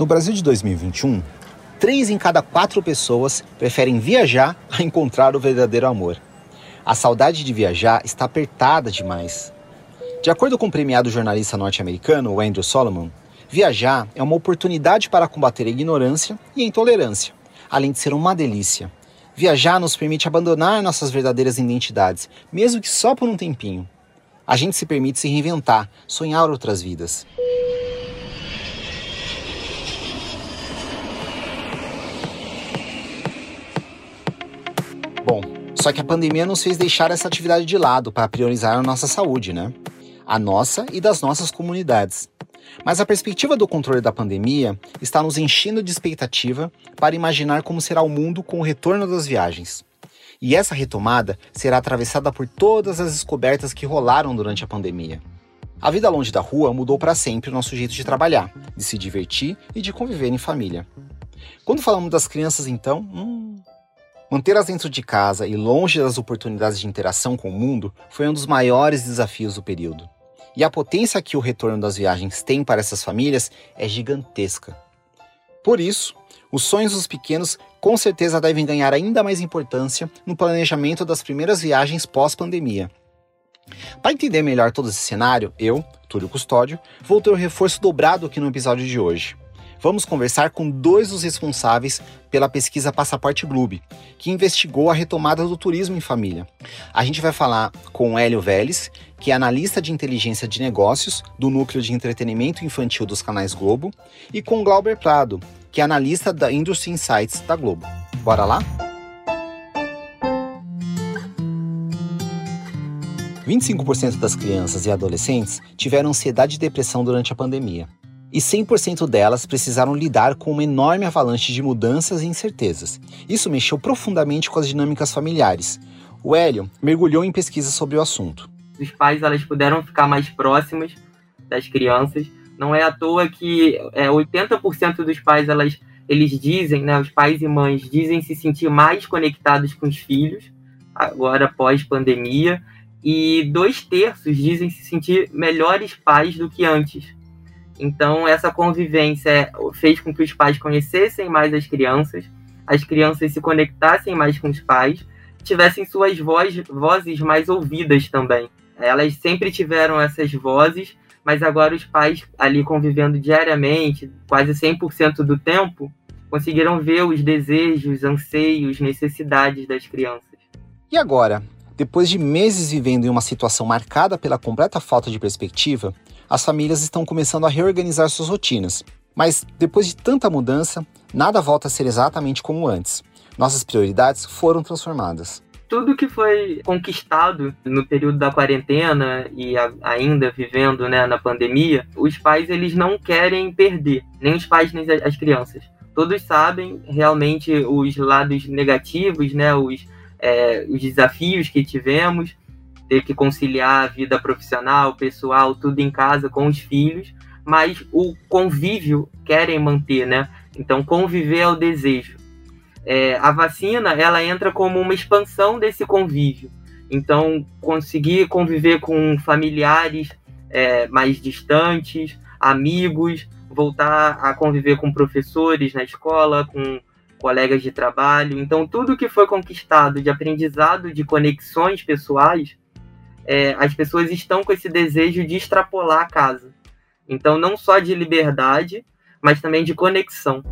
No Brasil de 2021, três em cada quatro pessoas preferem viajar a encontrar o verdadeiro amor. A saudade de viajar está apertada demais. De acordo com o premiado jornalista norte-americano Andrew Solomon, viajar é uma oportunidade para combater a ignorância e a intolerância, além de ser uma delícia. Viajar nos permite abandonar nossas verdadeiras identidades, mesmo que só por um tempinho. A gente se permite se reinventar, sonhar outras vidas. Só que a pandemia nos fez deixar essa atividade de lado para priorizar a nossa saúde, né? A nossa e das nossas comunidades. Mas a perspectiva do controle da pandemia está nos enchendo de expectativa para imaginar como será o mundo com o retorno das viagens. E essa retomada será atravessada por todas as descobertas que rolaram durante a pandemia. A vida longe da rua mudou para sempre o nosso jeito de trabalhar, de se divertir e de conviver em família. Quando falamos das crianças, então, hum, Mantê-las dentro de casa e longe das oportunidades de interação com o mundo foi um dos maiores desafios do período. E a potência que o retorno das viagens tem para essas famílias é gigantesca. Por isso, os sonhos dos pequenos com certeza devem ganhar ainda mais importância no planejamento das primeiras viagens pós-pandemia. Para entender melhor todo esse cenário, eu, Túlio Custódio, vou ter o reforço dobrado aqui no episódio de hoje vamos conversar com dois dos responsáveis pela pesquisa Passaporte Globe, que investigou a retomada do turismo em família. A gente vai falar com Hélio Vélez, que é analista de inteligência de negócios do Núcleo de Entretenimento Infantil dos canais Globo, e com Glauber Prado, que é analista da Industry Insights da Globo. Bora lá? 25% das crianças e adolescentes tiveram ansiedade e depressão durante a pandemia e 100% delas precisaram lidar com uma enorme avalanche de mudanças e incertezas. Isso mexeu profundamente com as dinâmicas familiares. O Hélio mergulhou em pesquisas sobre o assunto. Os pais elas puderam ficar mais próximos das crianças. Não é à toa que é, 80% dos pais elas, eles dizem, né, os pais e mães dizem se sentir mais conectados com os filhos agora pós pandemia e dois terços dizem se sentir melhores pais do que antes então, essa convivência fez com que os pais conhecessem mais as crianças, as crianças se conectassem mais com os pais, tivessem suas voz, vozes mais ouvidas também. Elas sempre tiveram essas vozes, mas agora os pais, ali convivendo diariamente, quase 100% do tempo, conseguiram ver os desejos, anseios, necessidades das crianças. E agora, depois de meses vivendo em uma situação marcada pela completa falta de perspectiva, as famílias estão começando a reorganizar suas rotinas. Mas depois de tanta mudança, nada volta a ser exatamente como antes. Nossas prioridades foram transformadas. Tudo que foi conquistado no período da quarentena e a, ainda vivendo né, na pandemia, os pais eles não querem perder, nem os pais nem as crianças. Todos sabem realmente os lados negativos, né, os, é, os desafios que tivemos, ter que conciliar a vida profissional, pessoal, tudo em casa com os filhos, mas o convívio querem manter, né? Então, conviver é o desejo. É, a vacina, ela entra como uma expansão desse convívio. Então, conseguir conviver com familiares é, mais distantes, amigos, voltar a conviver com professores na escola, com colegas de trabalho. Então, tudo que foi conquistado de aprendizado, de conexões pessoais, é, as pessoas estão com esse desejo de extrapolar a casa. Então, não só de liberdade, mas também de conexão.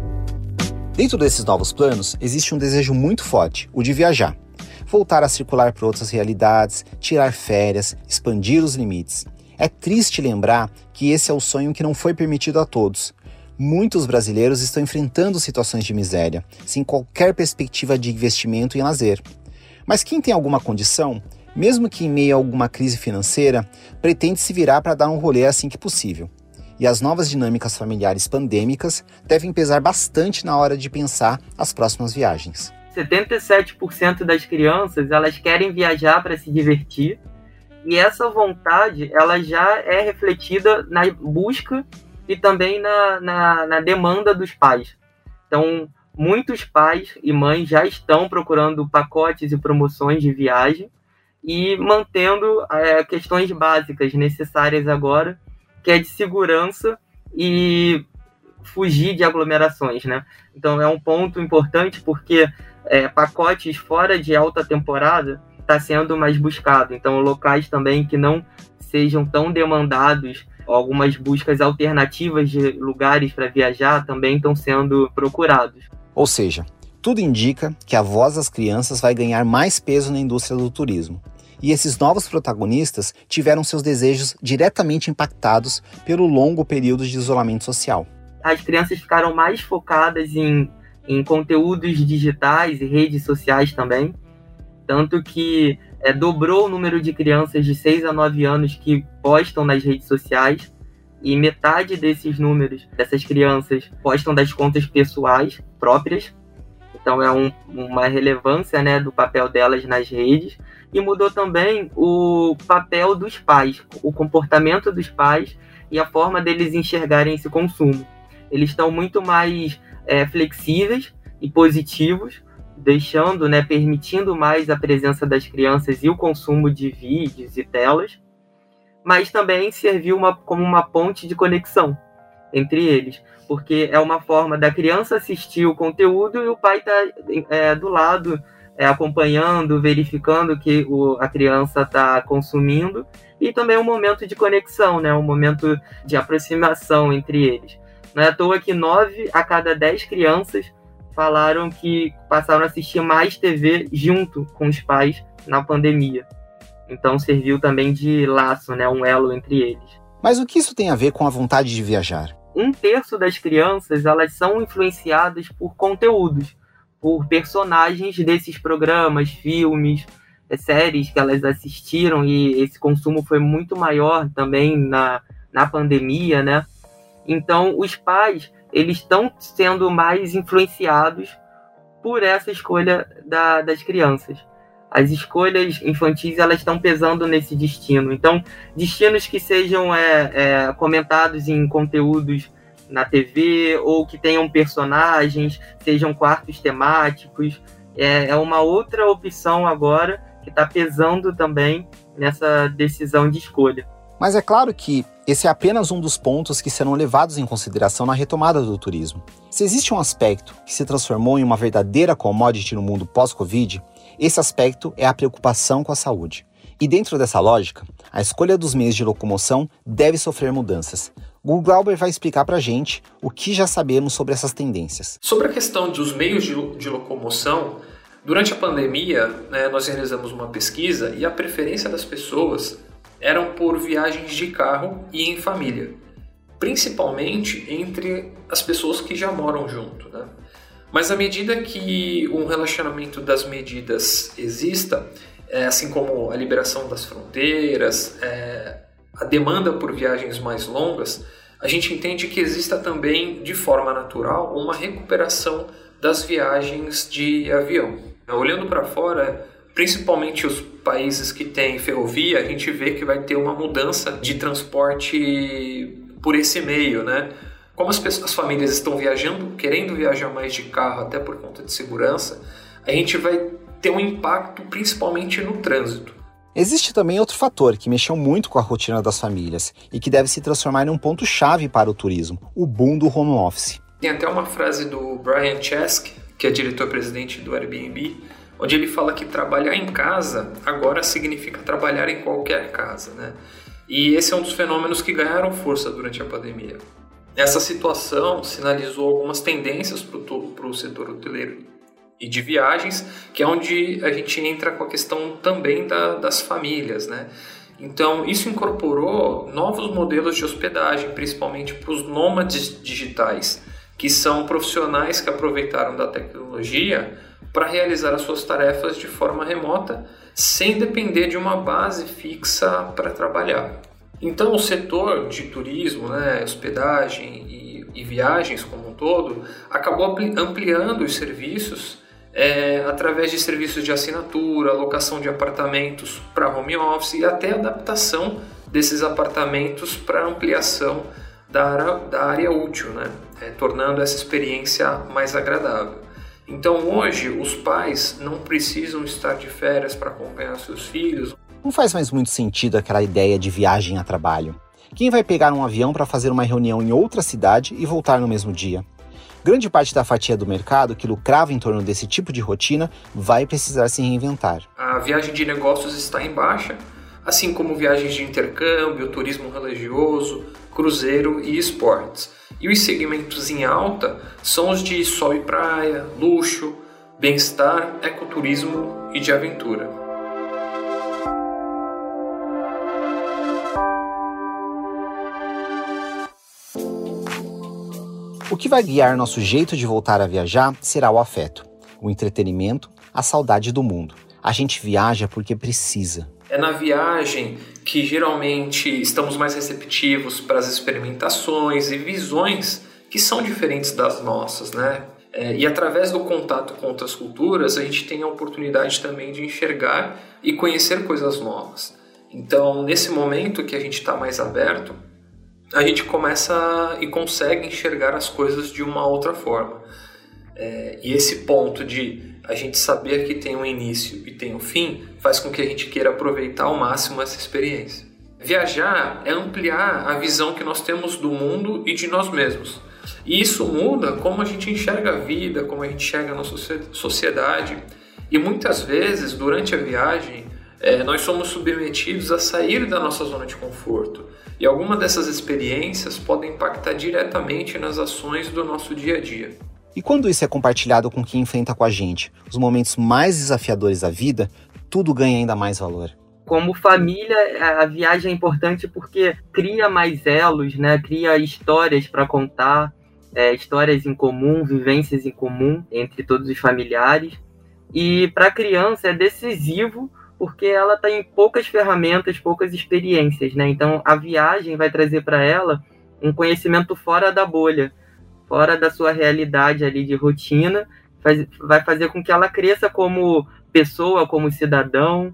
Dentro desses novos planos, existe um desejo muito forte, o de viajar. Voltar a circular por outras realidades, tirar férias, expandir os limites. É triste lembrar que esse é o sonho que não foi permitido a todos. Muitos brasileiros estão enfrentando situações de miséria, sem qualquer perspectiva de investimento em lazer. Mas quem tem alguma condição mesmo que em meio a alguma crise financeira, pretende se virar para dar um rolê assim que possível. e as novas dinâmicas familiares pandêmicas devem pesar bastante na hora de pensar as próximas viagens. 77% das crianças elas querem viajar para se divertir e essa vontade ela já é refletida na busca e também na, na, na demanda dos pais. Então, muitos pais e mães já estão procurando pacotes e promoções de viagem e mantendo é, questões básicas necessárias agora, que é de segurança e fugir de aglomerações, né? Então é um ponto importante porque é, pacotes fora de alta temporada está sendo mais buscado. Então locais também que não sejam tão demandados, algumas buscas alternativas de lugares para viajar também estão sendo procurados. Ou seja, tudo indica que a voz das crianças vai ganhar mais peso na indústria do turismo. E esses novos protagonistas tiveram seus desejos diretamente impactados pelo longo período de isolamento social. As crianças ficaram mais focadas em, em conteúdos digitais e redes sociais também. Tanto que é, dobrou o número de crianças de 6 a 9 anos que postam nas redes sociais. E metade desses números, dessas crianças, postam das contas pessoais próprias. Então é um, uma relevância né, do papel delas nas redes e mudou também o papel dos pais, o comportamento dos pais e a forma deles enxergarem esse consumo. Eles estão muito mais é, flexíveis e positivos, deixando, né, permitindo mais a presença das crianças e o consumo de vídeos e telas, mas também serviu uma, como uma ponte de conexão entre eles, porque é uma forma da criança assistir o conteúdo e o pai está é, do lado é, acompanhando, verificando que o, a criança está consumindo, e também um momento de conexão, né, um momento de aproximação entre eles. Não é à toa que nove a cada dez crianças falaram que passaram a assistir mais TV junto com os pais na pandemia. Então serviu também de laço, né, um elo entre eles. Mas o que isso tem a ver com a vontade de viajar? Um terço das crianças elas são influenciadas por conteúdos por personagens desses programas, filmes, é, séries que elas assistiram e esse consumo foi muito maior também na, na pandemia, né? Então, os pais, eles estão sendo mais influenciados por essa escolha da, das crianças. As escolhas infantis, elas estão pesando nesse destino. Então, destinos que sejam é, é, comentados em conteúdos na TV ou que tenham personagens, sejam quartos temáticos. É, é uma outra opção agora que está pesando também nessa decisão de escolha. Mas é claro que esse é apenas um dos pontos que serão levados em consideração na retomada do turismo. Se existe um aspecto que se transformou em uma verdadeira commodity no mundo pós-Covid, esse aspecto é a preocupação com a saúde. E dentro dessa lógica, a escolha dos meios de locomoção deve sofrer mudanças, o Glauber vai explicar para a gente o que já sabemos sobre essas tendências. Sobre a questão dos meios de, de locomoção, durante a pandemia, né, nós realizamos uma pesquisa e a preferência das pessoas eram por viagens de carro e em família, principalmente entre as pessoas que já moram junto. Né? Mas à medida que um relacionamento das medidas exista, é, assim como a liberação das fronteiras, é, a demanda por viagens mais longas, a gente entende que exista também, de forma natural, uma recuperação das viagens de avião. Olhando para fora, principalmente os países que têm ferrovia, a gente vê que vai ter uma mudança de transporte por esse meio, né? Como as, pessoas, as famílias estão viajando, querendo viajar mais de carro, até por conta de segurança, a gente vai ter um impacto principalmente no trânsito. Existe também outro fator que mexeu muito com a rotina das famílias e que deve se transformar em um ponto-chave para o turismo: o boom do home office. Tem até uma frase do Brian Chesky, que é diretor-presidente do Airbnb, onde ele fala que trabalhar em casa agora significa trabalhar em qualquer casa, né? E esse é um dos fenômenos que ganharam força durante a pandemia. Essa situação sinalizou algumas tendências para o setor hoteleiro e de viagens, que é onde a gente entra com a questão também da, das famílias, né? Então, isso incorporou novos modelos de hospedagem, principalmente para os nômades digitais, que são profissionais que aproveitaram da tecnologia para realizar as suas tarefas de forma remota, sem depender de uma base fixa para trabalhar. Então, o setor de turismo, né, hospedagem e, e viagens como um todo, acabou ampliando os serviços é, através de serviços de assinatura, locação de apartamentos para home office e até adaptação desses apartamentos para ampliação da área, da área útil, né? É, tornando essa experiência mais agradável. Então hoje os pais não precisam estar de férias para acompanhar seus filhos. Não faz mais muito sentido aquela ideia de viagem a trabalho. Quem vai pegar um avião para fazer uma reunião em outra cidade e voltar no mesmo dia? Grande parte da fatia do mercado que lucrava em torno desse tipo de rotina vai precisar se reinventar. A viagem de negócios está em baixa, assim como viagens de intercâmbio, turismo religioso, cruzeiro e esportes. E os segmentos em alta são os de sol e praia, luxo, bem-estar, ecoturismo e de aventura. O que vai guiar nosso jeito de voltar a viajar será o afeto, o entretenimento, a saudade do mundo. A gente viaja porque precisa. É na viagem que geralmente estamos mais receptivos para as experimentações e visões que são diferentes das nossas, né? É, e através do contato com outras culturas, a gente tem a oportunidade também de enxergar e conhecer coisas novas. Então, nesse momento que a gente está mais aberto, a gente começa e consegue enxergar as coisas de uma outra forma. É, e esse ponto de a gente saber que tem um início e tem um fim faz com que a gente queira aproveitar ao máximo essa experiência. Viajar é ampliar a visão que nós temos do mundo e de nós mesmos. E isso muda como a gente enxerga a vida, como a gente enxerga a nossa sociedade. E muitas vezes, durante a viagem, é, nós somos submetidos a sair da nossa zona de conforto. E alguma dessas experiências podem impactar diretamente nas ações do nosso dia a dia. E quando isso é compartilhado com quem enfrenta com a gente os momentos mais desafiadores da vida, tudo ganha ainda mais valor. Como família, a viagem é importante porque cria mais elos, né? Cria histórias para contar, é, histórias em comum, vivências em comum entre todos os familiares. E para a criança é decisivo porque ela tem poucas ferramentas, poucas experiências, né? Então a viagem vai trazer para ela um conhecimento fora da bolha, fora da sua realidade ali de rotina, faz, vai fazer com que ela cresça como pessoa, como cidadão,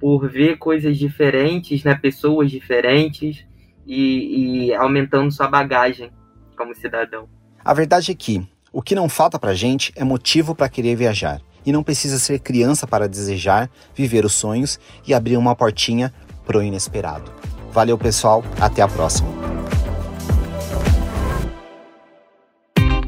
por ver coisas diferentes, né? Pessoas diferentes e, e aumentando sua bagagem como cidadão. A verdade é que o que não falta pra gente é motivo para querer viajar e não precisa ser criança para desejar viver os sonhos e abrir uma portinha pro inesperado. Valeu, pessoal, até a próxima.